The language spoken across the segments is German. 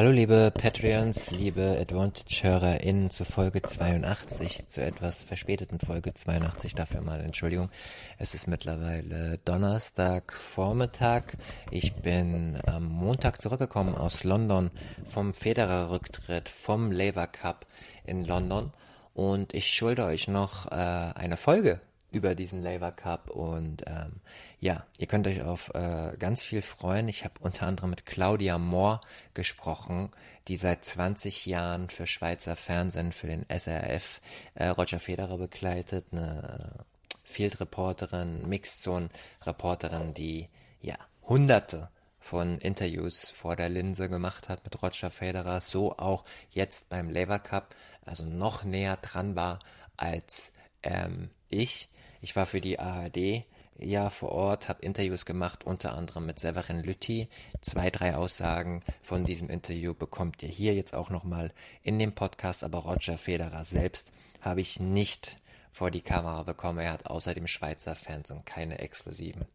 Hallo liebe Patreons, liebe Advantage-HörerInnen zu Folge 82, zu etwas verspäteten Folge 82, dafür mal Entschuldigung. Es ist mittlerweile Donnerstag Vormittag. Ich bin am Montag zurückgekommen aus London vom Federer-Rücktritt vom Labour Cup in London und ich schulde euch noch äh, eine Folge über diesen Labour Cup und ähm, ja, ihr könnt euch auf äh, ganz viel freuen. Ich habe unter anderem mit Claudia Mohr gesprochen, die seit 20 Jahren für Schweizer Fernsehen, für den SRF äh, Roger Federer begleitet, eine Field-Reporterin, Mixed-Zone-Reporterin, die ja hunderte von Interviews vor der Linse gemacht hat mit Roger Federer, so auch jetzt beim Labour Cup, also noch näher dran war als ähm, ich. Ich war für die ARD ja vor Ort, habe Interviews gemacht, unter anderem mit Severin Lütti. Zwei, drei Aussagen von diesem Interview bekommt ihr hier jetzt auch nochmal in dem Podcast, aber Roger Federer selbst habe ich nicht vor die Kamera bekommen. Er hat außer dem Schweizer Fernsehen keine exklusiven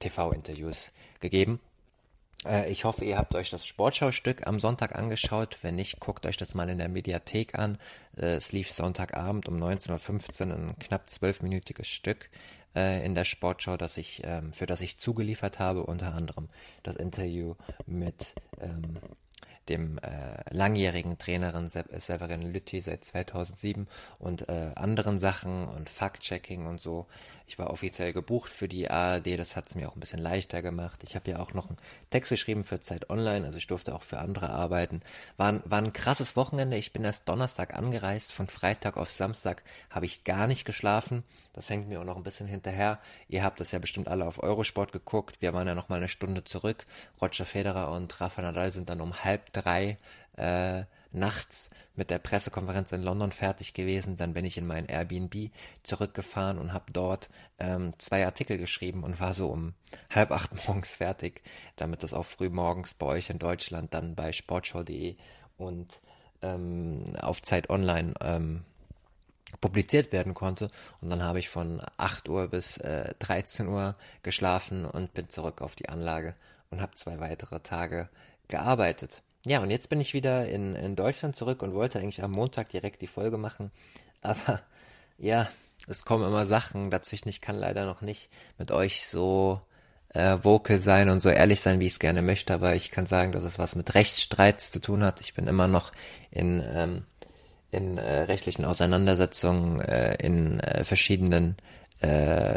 TV-Interviews gegeben. Äh, ich hoffe, ihr habt euch das Sportschaustück am Sonntag angeschaut. Wenn nicht, guckt euch das mal in der Mediathek an. Äh, es lief Sonntagabend um 19.15 Uhr ein knapp zwölfminütiges Stück äh, in der Sportschau, das ich, ähm, für das ich zugeliefert habe, unter anderem das Interview mit ähm, dem äh, langjährigen Trainerin Se Severin Lütti seit 2007 und äh, anderen Sachen und Fact-Checking und so. Ich war offiziell gebucht für die ARD, das hat es mir auch ein bisschen leichter gemacht. Ich habe ja auch noch einen Text geschrieben für Zeit Online, also ich durfte auch für andere arbeiten. War, war ein krasses Wochenende. Ich bin erst Donnerstag angereist, von Freitag auf Samstag habe ich gar nicht geschlafen. Das hängt mir auch noch ein bisschen hinterher. Ihr habt das ja bestimmt alle auf Eurosport geguckt. Wir waren ja noch mal eine Stunde zurück. Roger Federer und Rafa Nadal sind dann um halb drei äh, nachts mit der Pressekonferenz in London fertig gewesen. Dann bin ich in mein Airbnb zurückgefahren und habe dort ähm, zwei Artikel geschrieben und war so um halb acht morgens fertig, damit das auch früh morgens bei euch in Deutschland dann bei sportshow.de und ähm, auf Zeit Online ähm, publiziert werden konnte. Und dann habe ich von 8 Uhr bis äh, 13 Uhr geschlafen und bin zurück auf die Anlage und habe zwei weitere Tage gearbeitet. Ja, und jetzt bin ich wieder in, in Deutschland zurück und wollte eigentlich am Montag direkt die Folge machen. Aber ja, es kommen immer Sachen dazwischen. Ich kann leider noch nicht mit euch so äh, vocal sein und so ehrlich sein, wie ich es gerne möchte. Aber ich kann sagen, dass es was mit Rechtsstreits zu tun hat. Ich bin immer noch in, ähm, in äh, rechtlichen Auseinandersetzungen, äh, in äh, verschiedenen äh,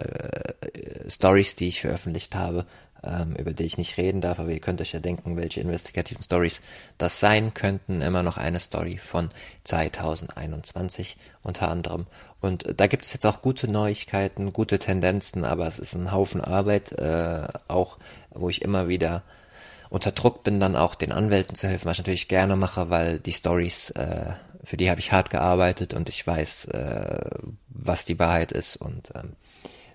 Stories, die ich veröffentlicht habe ähm, über die ich nicht reden darf, aber ihr könnt euch ja denken, welche investigativen Stories das sein könnten. Immer noch eine Story von 2021 unter anderem. Und da gibt es jetzt auch gute Neuigkeiten, gute Tendenzen, aber es ist ein Haufen Arbeit, äh, auch wo ich immer wieder unter Druck bin, dann auch den Anwälten zu helfen, was ich natürlich gerne mache, weil die Stories, äh, für die habe ich hart gearbeitet und ich weiß, äh, was die Wahrheit ist und ähm,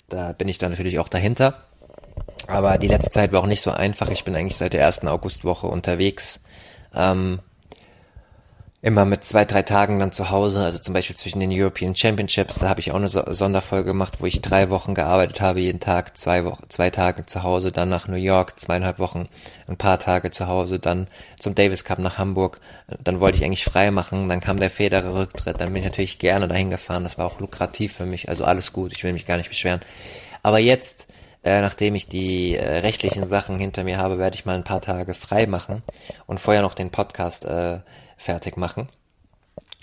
da bin ich dann natürlich auch dahinter. Aber die letzte Zeit war auch nicht so einfach. Ich bin eigentlich seit der ersten Augustwoche unterwegs. Ähm, immer mit zwei, drei Tagen dann zu Hause, also zum Beispiel zwischen den European Championships, da habe ich auch eine so Sonderfolge gemacht, wo ich drei Wochen gearbeitet habe, jeden Tag zwei Wochen, zwei Tage zu Hause, dann nach New York, zweieinhalb Wochen, ein paar Tage zu Hause, dann zum Davis Cup nach Hamburg, dann wollte ich eigentlich frei machen, dann kam der Federer Rücktritt, dann bin ich natürlich gerne dahin gefahren, das war auch lukrativ für mich, also alles gut, ich will mich gar nicht beschweren. Aber jetzt äh, nachdem ich die äh, rechtlichen Sachen hinter mir habe, werde ich mal ein paar Tage frei machen und vorher noch den Podcast äh, fertig machen.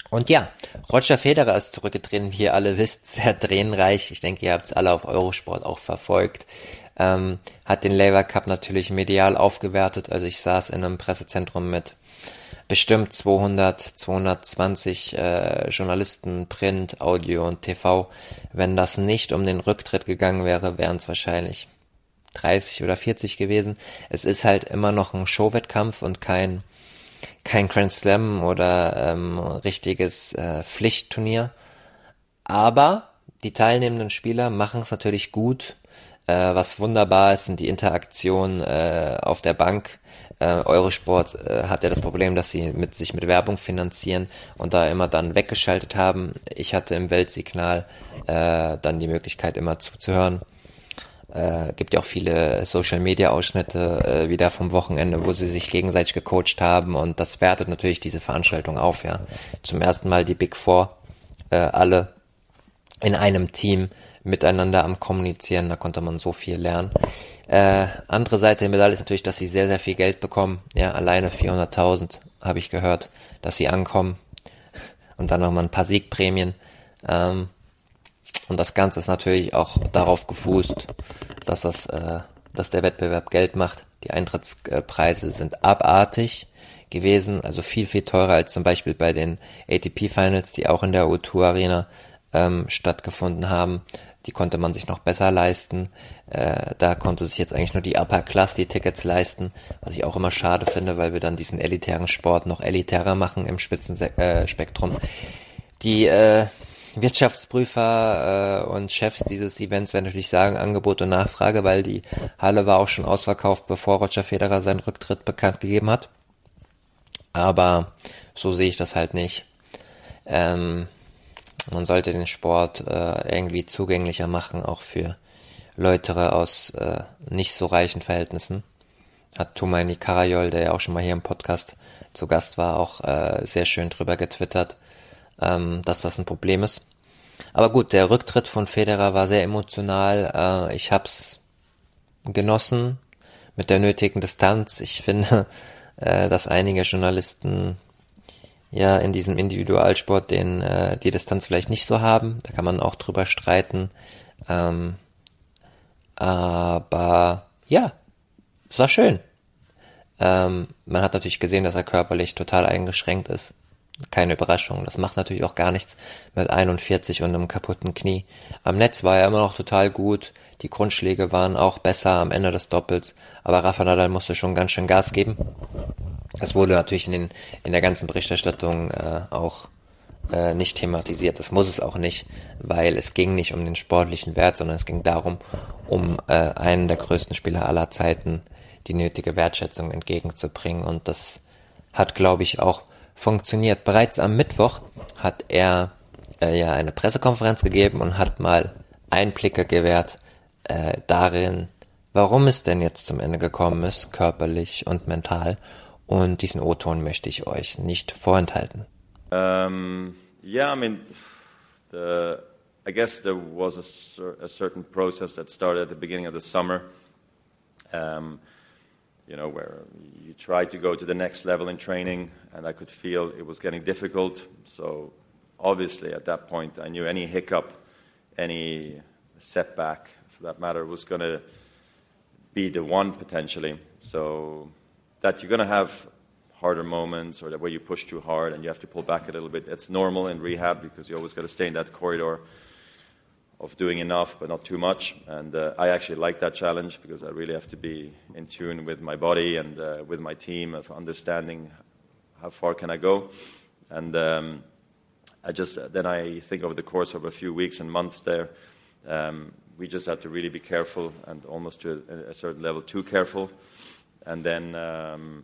Und ja, Roger Federer ist zurückgetreten, wie ihr alle wisst, sehr tränenreich. Ich denke, ihr habt es alle auf Eurosport auch verfolgt. Ähm, hat den Labour Cup natürlich medial aufgewertet. Also ich saß in einem Pressezentrum mit bestimmt 200, 220 äh, Journalisten, Print, Audio und TV. Wenn das nicht um den Rücktritt gegangen wäre, wären es wahrscheinlich 30 oder 40 gewesen. Es ist halt immer noch ein Showwettkampf und kein kein Grand Slam oder ähm, richtiges äh, Pflichtturnier. Aber die teilnehmenden Spieler machen es natürlich gut. Äh, was wunderbar ist, sind die Interaktionen äh, auf der Bank. Äh, Eurosport äh, hat ja das Problem, dass sie mit sich mit Werbung finanzieren und da immer dann weggeschaltet haben. Ich hatte im Weltsignal äh, dann die Möglichkeit immer zuzuhören. Äh, gibt ja auch viele Social Media Ausschnitte äh, wieder vom Wochenende, wo sie sich gegenseitig gecoacht haben und das wertet natürlich diese Veranstaltung auf, ja. Zum ersten Mal die Big Four, äh, alle in einem Team miteinander am Kommunizieren, da konnte man so viel lernen. Äh, andere Seite der Medaille ist natürlich, dass sie sehr, sehr viel Geld bekommen. Ja, alleine 400.000 habe ich gehört, dass sie ankommen. Und dann nochmal ein paar Siegprämien. Ähm, und das Ganze ist natürlich auch darauf gefußt, dass das, äh, dass der Wettbewerb Geld macht. Die Eintrittspreise sind abartig gewesen, also viel, viel teurer als zum Beispiel bei den ATP Finals, die auch in der O2 Arena ähm, stattgefunden haben. Die konnte man sich noch besser leisten. Äh, da konnte sich jetzt eigentlich nur die Upper Class die Tickets leisten, was ich auch immer schade finde, weil wir dann diesen elitären Sport noch elitärer machen im Spitzenspektrum. Äh, die äh, Wirtschaftsprüfer äh, und Chefs dieses Events werden natürlich sagen, Angebot und Nachfrage, weil die Halle war auch schon ausverkauft, bevor Roger Federer seinen Rücktritt bekannt gegeben hat. Aber so sehe ich das halt nicht. Ähm, man sollte den Sport äh, irgendwie zugänglicher machen, auch für Leute aus äh, nicht so reichen Verhältnissen. Hat Tumaini Karajol, der ja auch schon mal hier im Podcast zu Gast war, auch äh, sehr schön drüber getwittert ähm, dass das ein Problem ist. Aber gut, der Rücktritt von Federer war sehr emotional. Äh, ich hab's genossen mit der nötigen Distanz. Ich finde, äh, dass einige Journalisten ja in diesem Individualsport den äh, die Distanz vielleicht nicht so haben. Da kann man auch drüber streiten. Ähm, aber ja, es war schön. Ähm, man hat natürlich gesehen, dass er körperlich total eingeschränkt ist keine Überraschung. Das macht natürlich auch gar nichts mit 41 und einem kaputten Knie. Am Netz war er immer noch total gut. Die Grundschläge waren auch besser am Ende des Doppels. Aber Rafa Nadal musste schon ganz schön Gas geben. Das wurde natürlich in, den, in der ganzen Berichterstattung äh, auch äh, nicht thematisiert. Das muss es auch nicht, weil es ging nicht um den sportlichen Wert, sondern es ging darum, um äh, einen der größten Spieler aller Zeiten die nötige Wertschätzung entgegenzubringen. Und das hat, glaube ich, auch funktioniert. Bereits am Mittwoch hat er äh, ja eine Pressekonferenz gegeben und hat mal Einblicke gewährt äh, darin, warum es denn jetzt zum Ende gekommen ist, körperlich und mental. Und diesen O-Ton möchte ich euch nicht vorenthalten. Um, yeah, I mean, the, I guess there was a, a certain process that started at the beginning of the summer. Um, you know, where you try to go to the next level in training, and I could feel it was getting difficult. So, obviously, at that point, I knew any hiccup, any setback, for that matter, was going to be the one potentially. So, that you're going to have harder moments or that where you push too hard and you have to pull back a little bit. It's normal in rehab because you always got to stay in that corridor of doing enough but not too much. And uh, I actually like that challenge because I really have to be in tune with my body and uh, with my team of understanding how far can I go. And um, I just then I think over the course of a few weeks and months there, um, we just have to really be careful and almost to a, a certain level too careful. And then. Um,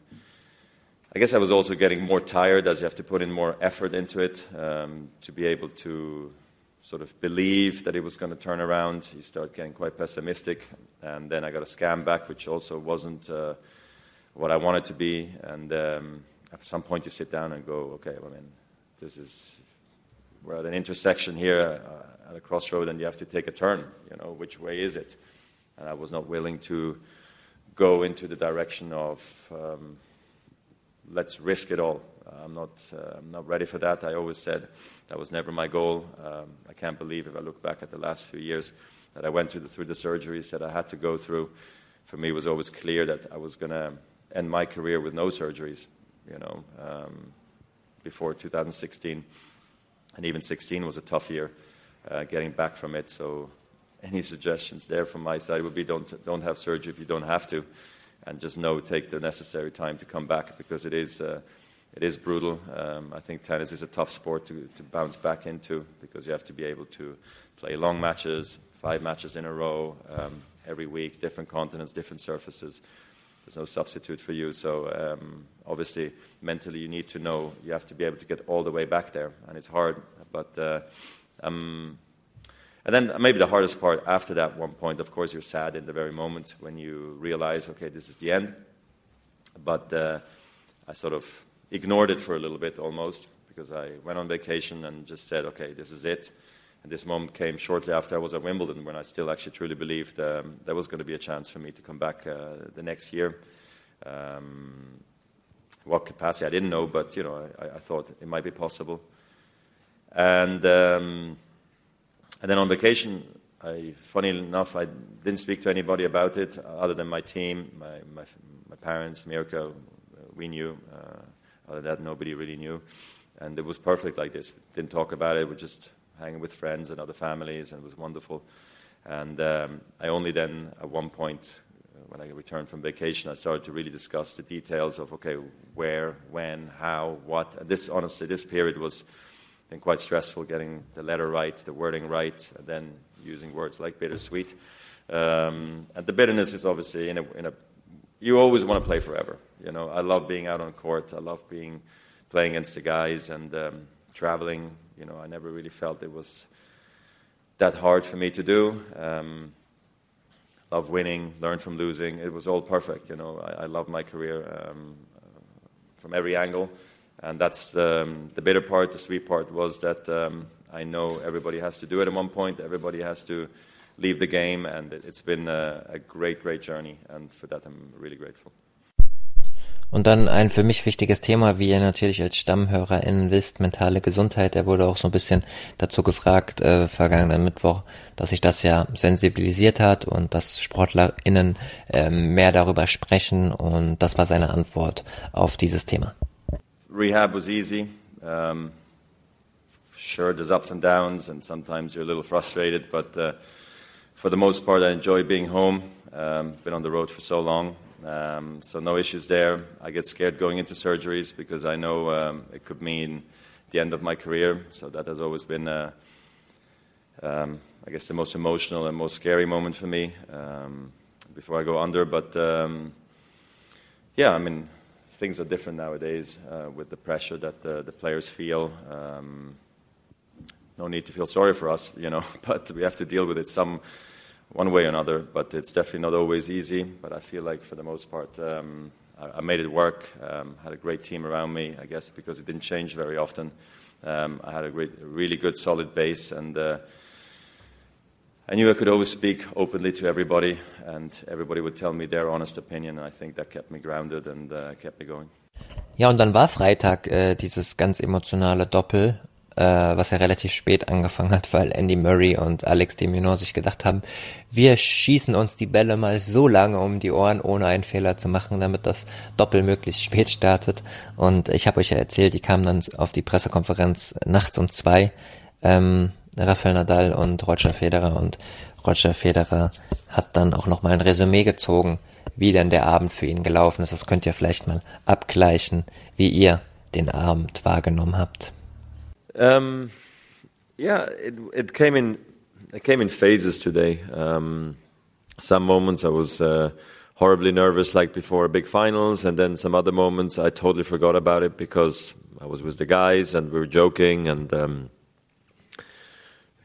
I guess I was also getting more tired as you have to put in more effort into it um, to be able to sort of believe that it was going to turn around. You start getting quite pessimistic. And then I got a scam back, which also wasn't uh, what I wanted to be. And um, at some point, you sit down and go, okay, well, I mean, this is, we're at an intersection here uh, at a crossroad, and you have to take a turn. You know, which way is it? And I was not willing to go into the direction of um, let's risk it all. I'm not, uh, I'm not ready for that. I always said that was never my goal. Um, I can't believe, if I look back at the last few years, that I went the, through the surgeries that I had to go through. For me, it was always clear that I was going to end my career with no surgeries, you know, um, before 2016. And even 16 was a tough year uh, getting back from it. So any suggestions there from my side would be don't don't have surgery if you don't have to, and just know take the necessary time to come back because it is. Uh, it is brutal. Um, I think tennis is a tough sport to, to bounce back into because you have to be able to play long matches, five matches in a row, um, every week, different continents, different surfaces. There's no substitute for you. So um, obviously, mentally, you need to know you have to be able to get all the way back there, and it's hard. But uh, um, and then maybe the hardest part after that one point, of course, you're sad in the very moment when you realize, okay, this is the end. But uh, I sort of ignored it for a little bit almost because I went on vacation and just said, okay, this is it. And this moment came shortly after I was at Wimbledon when I still actually truly believed um, there was going to be a chance for me to come back uh, the next year. Um, what capacity I didn't know, but you know I, I thought it might be possible. And um, and then on vacation, I, funny enough, I didn't speak to anybody about it other than my team, my my, my parents, Mirko. We knew. Uh, other than that, nobody really knew. And it was perfect like this. Didn't talk about it. We're just hanging with friends and other families, and it was wonderful. And um, I only then, at one point, uh, when I returned from vacation, I started to really discuss the details of okay, where, when, how, what. And this, honestly, this period was then quite stressful getting the letter right, the wording right, and then using words like bittersweet. Um, and the bitterness is obviously in a, in a you always want to play forever. You know, I love being out on court. I love being playing against the guys and um, traveling. You know, I never really felt it was that hard for me to do. Um, love winning, learn from losing. It was all perfect. You know, I, I love my career um, from every angle, and that's um, the bitter part. The sweet part was that um, I know everybody has to do it at one point. Everybody has to leave the game, and it's been a, a great, great journey, and for that I'm really grateful. Und dann ein für mich wichtiges Thema, wie ihr natürlich als StammhörerInnen wisst, mentale Gesundheit. Er wurde auch so ein bisschen dazu gefragt, äh, vergangenen Mittwoch, dass sich das ja sensibilisiert hat und dass SportlerInnen äh, mehr darüber sprechen. Und das war seine Antwort auf dieses Thema. Rehab was easy. Um, sure, there's ups and downs, and sometimes you're a little frustrated, but uh, for the most part, I enjoy being home. Um, been on the road for so long, um, so no issues there. I get scared going into surgeries because I know um, it could mean the end of my career. So that has always been, uh, um, I guess, the most emotional and most scary moment for me um, before I go under. But um, yeah, I mean, things are different nowadays uh, with the pressure that the, the players feel no need to feel sorry for us, you know, but we have to deal with it some one way or another. But it's definitely not always easy. But I feel like for the most part, um, I, I, made it work. Um, had a great team around me, I guess, because it didn't change very often. Um, I had a great, really good, solid base, and uh, I knew I could always speak openly to everybody, and everybody would tell me their honest opinion. And I think that kept me grounded and uh, kept me going. Ja, und dann war Freitag äh, dieses ganz emotionale Doppel äh, was ja relativ spät angefangen hat, weil Andy Murray und Alex de Minaur sich gedacht haben, wir schießen uns die Bälle mal so lange um die Ohren, ohne einen Fehler zu machen, damit das Doppel möglichst spät startet. Und ich habe euch ja erzählt, die kamen dann auf die Pressekonferenz nachts um zwei, ähm, Rafael Nadal und Roger Federer und Roger Federer hat dann auch nochmal ein Resümee gezogen, wie denn der Abend für ihn gelaufen ist. Das könnt ihr vielleicht mal abgleichen, wie ihr den Abend wahrgenommen habt. Um, yeah, it, it came in it came in phases today. Um, some moments I was uh, horribly nervous, like before a big finals, and then some other moments I totally forgot about it because I was with the guys and we were joking, and um,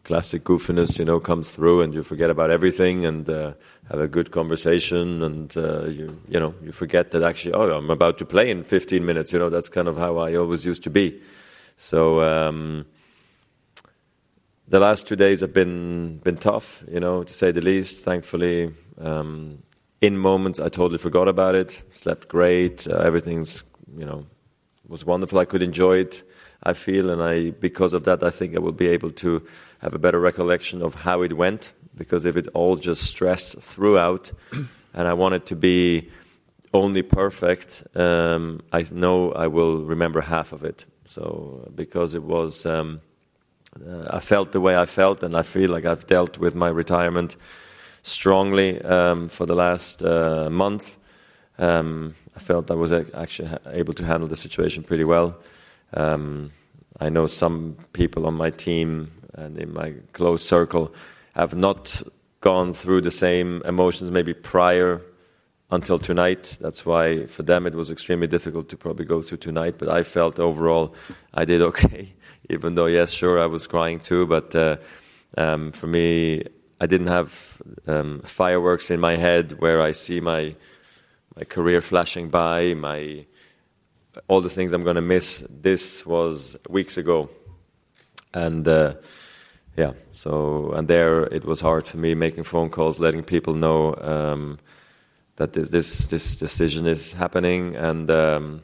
classic goofiness, you know, comes through, and you forget about everything and uh, have a good conversation, and uh, you you know you forget that actually, oh, I'm about to play in 15 minutes. You know, that's kind of how I always used to be. So um, the last two days have been been tough, you know, to say the least. Thankfully, um, in moments I totally forgot about it. Slept great. Uh, everything's you know was wonderful. I could enjoy it. I feel, and I because of that, I think I will be able to have a better recollection of how it went. Because if it all just stressed throughout, and I want it to be only perfect, um, I know I will remember half of it. So because it was um, uh, I felt the way I felt, and I feel like I've dealt with my retirement strongly um, for the last uh, month. Um, I felt I was actually able to handle the situation pretty well. Um, I know some people on my team and in my close circle have not gone through the same emotions maybe prior until tonight. That's why for them it was extremely difficult to probably go through tonight. But I felt overall I did okay, even though yes, sure I was crying too. But uh, um, for me, I didn't have um, fireworks in my head where I see my my career flashing by, my all the things I'm going to miss. This was weeks ago, and. Uh, yeah, so and there it was hard for me making phone calls, letting people know um, that this, this, this decision is happening, and um,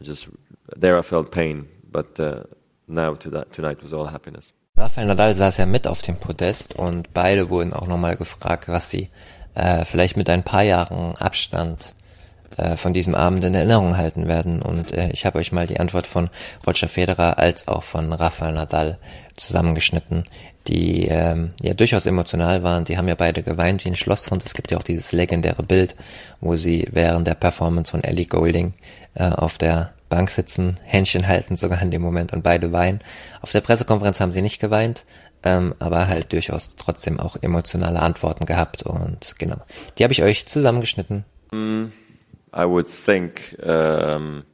I just there I felt pain, but uh, now to that, tonight was all happiness. Rafael Nadal saß ja mit auf dem Podest und beide wurden auch nochmal gefragt, was sie äh, vielleicht mit ein paar Jahren Abstand äh, von diesem Abend in Erinnerung halten werden. Und äh, ich habe euch mal die Antwort von Roger Federer als auch von Rafael Nadal zusammengeschnitten, die ähm, ja durchaus emotional waren. Sie haben ja beide geweint wie ein Schlosshund. Es gibt ja auch dieses legendäre Bild, wo sie während der Performance von Ellie Golding äh, auf der Bank sitzen, Händchen halten sogar in dem Moment und beide weinen. Auf der Pressekonferenz haben sie nicht geweint, ähm, aber halt durchaus trotzdem auch emotionale Antworten gehabt und genau, die habe ich euch zusammengeschnitten. Mm, I would think um,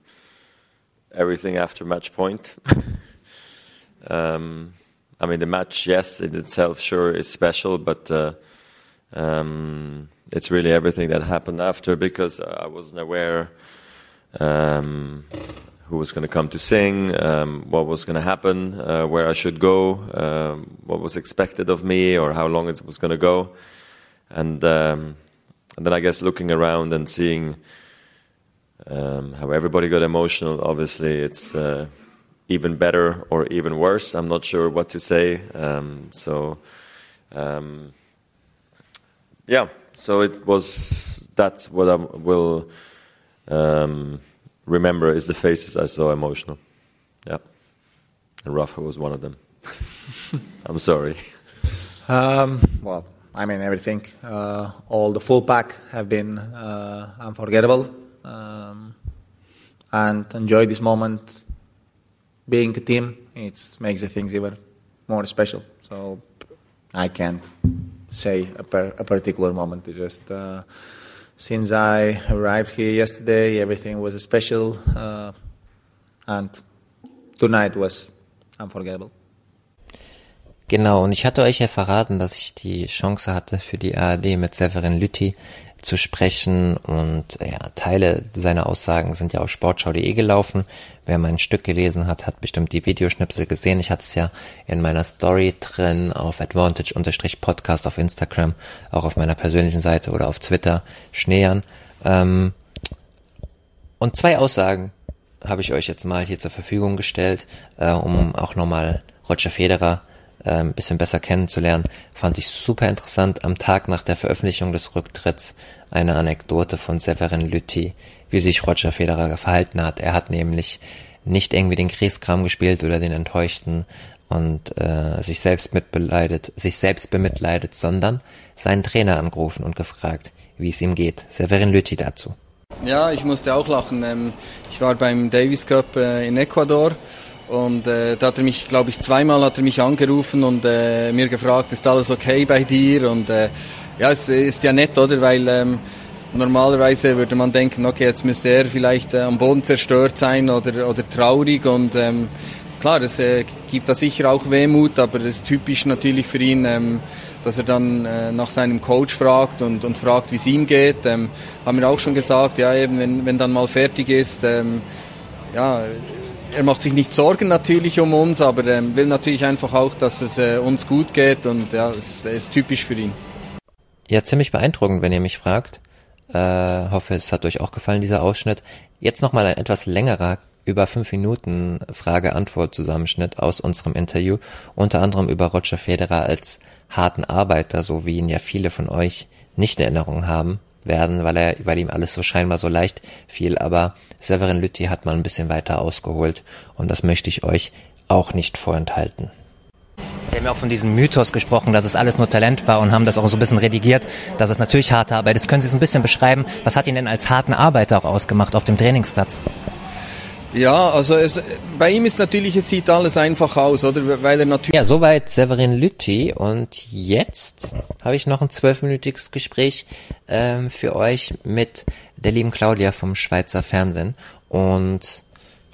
everything after match point. Um, I mean, the match, yes, in itself, sure, is special, but uh, um, it's really everything that happened after because I wasn't aware um, who was going to come to sing, um, what was going to happen, uh, where I should go, um, what was expected of me, or how long it was going to go, and and then I guess looking around and seeing how everybody got emotional. Obviously, it's. Uh, even better or even worse. I'm not sure what to say. Um, so, um, yeah, so it was that's what I will um, remember is the faces I saw emotional. Yeah, and Rafa was one of them. I'm sorry. Um, well, I mean everything. Uh, all the full pack have been uh, unforgettable, um, and enjoy this moment being a team, it makes the things even more special. So I can't say a, per, a particular moment. It just uh, since I arrived here yesterday, everything was special, uh, and tonight was unforgettable. Genau, und ich hatte euch ja verraten, dass ich die Chance hatte, für die ARD mit Severin Lütti zu sprechen und ja, Teile seiner Aussagen sind ja auf sportschau.de gelaufen. Wer mein Stück gelesen hat, hat bestimmt die Videoschnipsel gesehen. Ich hatte es ja in meiner Story drin auf Advantage-Podcast auf Instagram, auch auf meiner persönlichen Seite oder auf Twitter, Schneern. Ähm, und zwei Aussagen habe ich euch jetzt mal hier zur Verfügung gestellt, äh, um auch nochmal Roger Federer ein bisschen besser kennenzulernen, fand ich super interessant am Tag nach der Veröffentlichung des Rücktritts eine Anekdote von Severin Lütti, wie sich Roger Federer verhalten hat. Er hat nämlich nicht irgendwie den Kriegskram gespielt oder den Enttäuschten und äh, sich selbst mitbeleidet, sich selbst bemitleidet, sondern seinen Trainer angerufen und gefragt, wie es ihm geht. Severin Lütti dazu. Ja, ich musste auch lachen. Ähm, ich war beim Davis Cup äh, in Ecuador und äh, da hat er mich, glaube ich, zweimal hat er mich angerufen und äh, mir gefragt, ist alles okay bei dir? Und äh, ja, es ist ja nett, oder? Weil ähm, normalerweise würde man denken, okay, jetzt müsste er vielleicht äh, am Boden zerstört sein oder, oder traurig. Und ähm, klar, es äh, gibt da sicher auch Wehmut, aber es ist typisch natürlich für ihn. Ähm, dass er dann äh, nach seinem Coach fragt und, und fragt, wie es ihm geht. Ähm, haben wir auch schon gesagt, ja, eben, wenn, wenn dann mal fertig ist, ähm, ja, er macht sich nicht Sorgen natürlich um uns, aber ähm, will natürlich einfach auch, dass es äh, uns gut geht und ja, es ist typisch für ihn. Ja, ziemlich beeindruckend, wenn ihr mich fragt. Äh, hoffe, es hat euch auch gefallen, dieser Ausschnitt. Jetzt nochmal ein etwas längerer, über fünf Minuten Frage-Antwort-Zusammenschnitt aus unserem Interview, unter anderem über Roger Federer als harten Arbeiter, so wie ihn ja viele von euch nicht in Erinnerung haben werden, weil er, weil ihm alles so scheinbar so leicht fiel. Aber Severin Lütti hat mal ein bisschen weiter ausgeholt und das möchte ich euch auch nicht vorenthalten. Sie haben ja auch von diesem Mythos gesprochen, dass es alles nur Talent war und haben das auch so ein bisschen redigiert, dass es natürlich harte Arbeit ist. Können Sie es ein bisschen beschreiben? Was hat ihn denn als harten Arbeiter auch ausgemacht auf dem Trainingsplatz? Ja, also es, bei ihm ist natürlich, es sieht alles einfach aus, oder? Weil er natürlich. Ja, soweit Severin Lütti und jetzt habe ich noch ein zwölfminütiges Gespräch ähm, für euch mit der lieben Claudia vom Schweizer Fernsehen und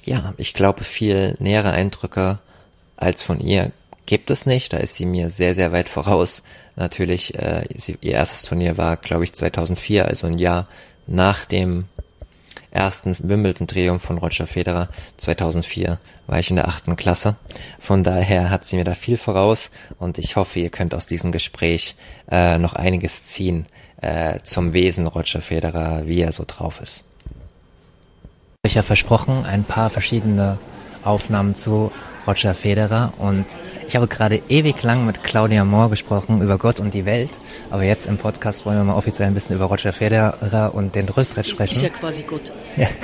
ja, ich glaube viel nähere Eindrücke als von ihr gibt es nicht. Da ist sie mir sehr, sehr weit voraus. Natürlich, äh, sie, ihr erstes Turnier war, glaube ich, 2004, also ein Jahr nach dem ersten Wimbledon-Triumph von Roger Federer 2004 war ich in der achten Klasse. Von daher hat sie mir da viel voraus und ich hoffe, ihr könnt aus diesem Gespräch äh, noch einiges ziehen äh, zum Wesen Roger Federer, wie er so drauf ist. Ich habe versprochen, ein paar verschiedene Aufnahmen zu Roger Federer und ich habe gerade ewig lang mit Claudia Moore gesprochen über Gott und die Welt, aber jetzt im Podcast wollen wir mal offiziell ein bisschen über Roger Federer und den Rüstret sprechen. Ist ja quasi Gott. Ja.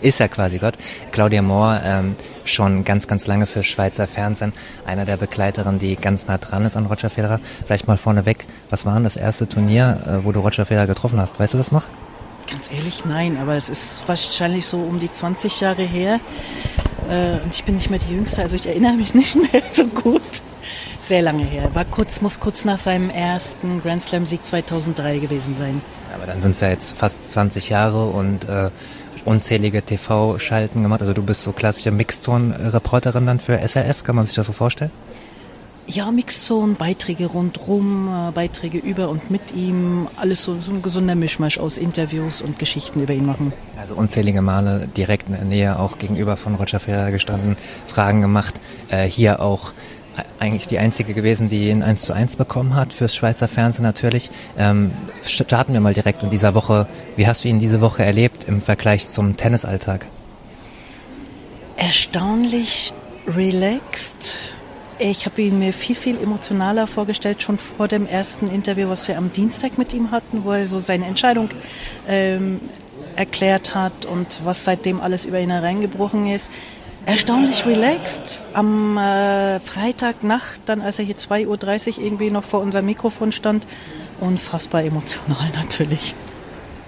Ist ja quasi Gott. Claudia Moore, ähm, schon ganz, ganz lange für Schweizer Fernsehen, einer der Begleiterinnen, die ganz nah dran ist an Roger Federer. Vielleicht mal vorneweg, was war denn das erste Turnier, äh, wo du Roger Federer getroffen hast? Weißt du das noch? Ganz ehrlich, nein, aber es ist wahrscheinlich so um die 20 Jahre her. Äh, und ich bin nicht mehr die Jüngste, also ich erinnere mich nicht mehr so gut. Sehr lange her. War kurz, muss kurz nach seinem ersten Grand Slam Sieg 2003 gewesen sein. Aber dann sind es ja jetzt fast 20 Jahre und äh, unzählige TV-Schalten gemacht. Also du bist so klassische Mixton-Reporterin dann für SRF, kann man sich das so vorstellen? Ja, Mixzone, Beiträge rundrum, äh, Beiträge über und mit ihm, alles so, so ein gesunder Mischmasch aus Interviews und Geschichten über ihn machen. Also unzählige Male direkt in der Nähe auch gegenüber von Roger Federer gestanden, Fragen gemacht, äh, hier auch eigentlich die einzige gewesen, die ihn eins zu eins bekommen hat fürs Schweizer Fernsehen natürlich. Ähm, starten wir mal direkt in dieser Woche. Wie hast du ihn diese Woche erlebt im Vergleich zum Tennisalltag? Erstaunlich relaxed, ich habe ihn mir viel, viel emotionaler vorgestellt, schon vor dem ersten Interview, was wir am Dienstag mit ihm hatten, wo er so seine Entscheidung ähm, erklärt hat und was seitdem alles über ihn hereingebrochen ist. Erstaunlich relaxed. Am äh, Freitagnacht, dann als er hier 2.30 Uhr irgendwie noch vor unserem Mikrofon stand, unfassbar emotional natürlich.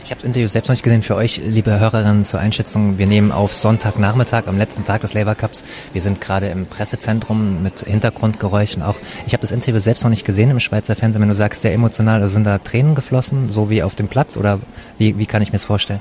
Ich habe das Interview selbst noch nicht gesehen. Für euch, liebe Hörerinnen, zur Einschätzung. Wir nehmen auf Sonntagnachmittag, am letzten Tag des Labour Cups. Wir sind gerade im Pressezentrum mit Hintergrundgeräuschen auch. Ich habe das Interview selbst noch nicht gesehen im Schweizer Fernsehen. Wenn du sagst, sehr emotional, also sind da Tränen geflossen, so wie auf dem Platz? Oder wie, wie kann ich mir das vorstellen?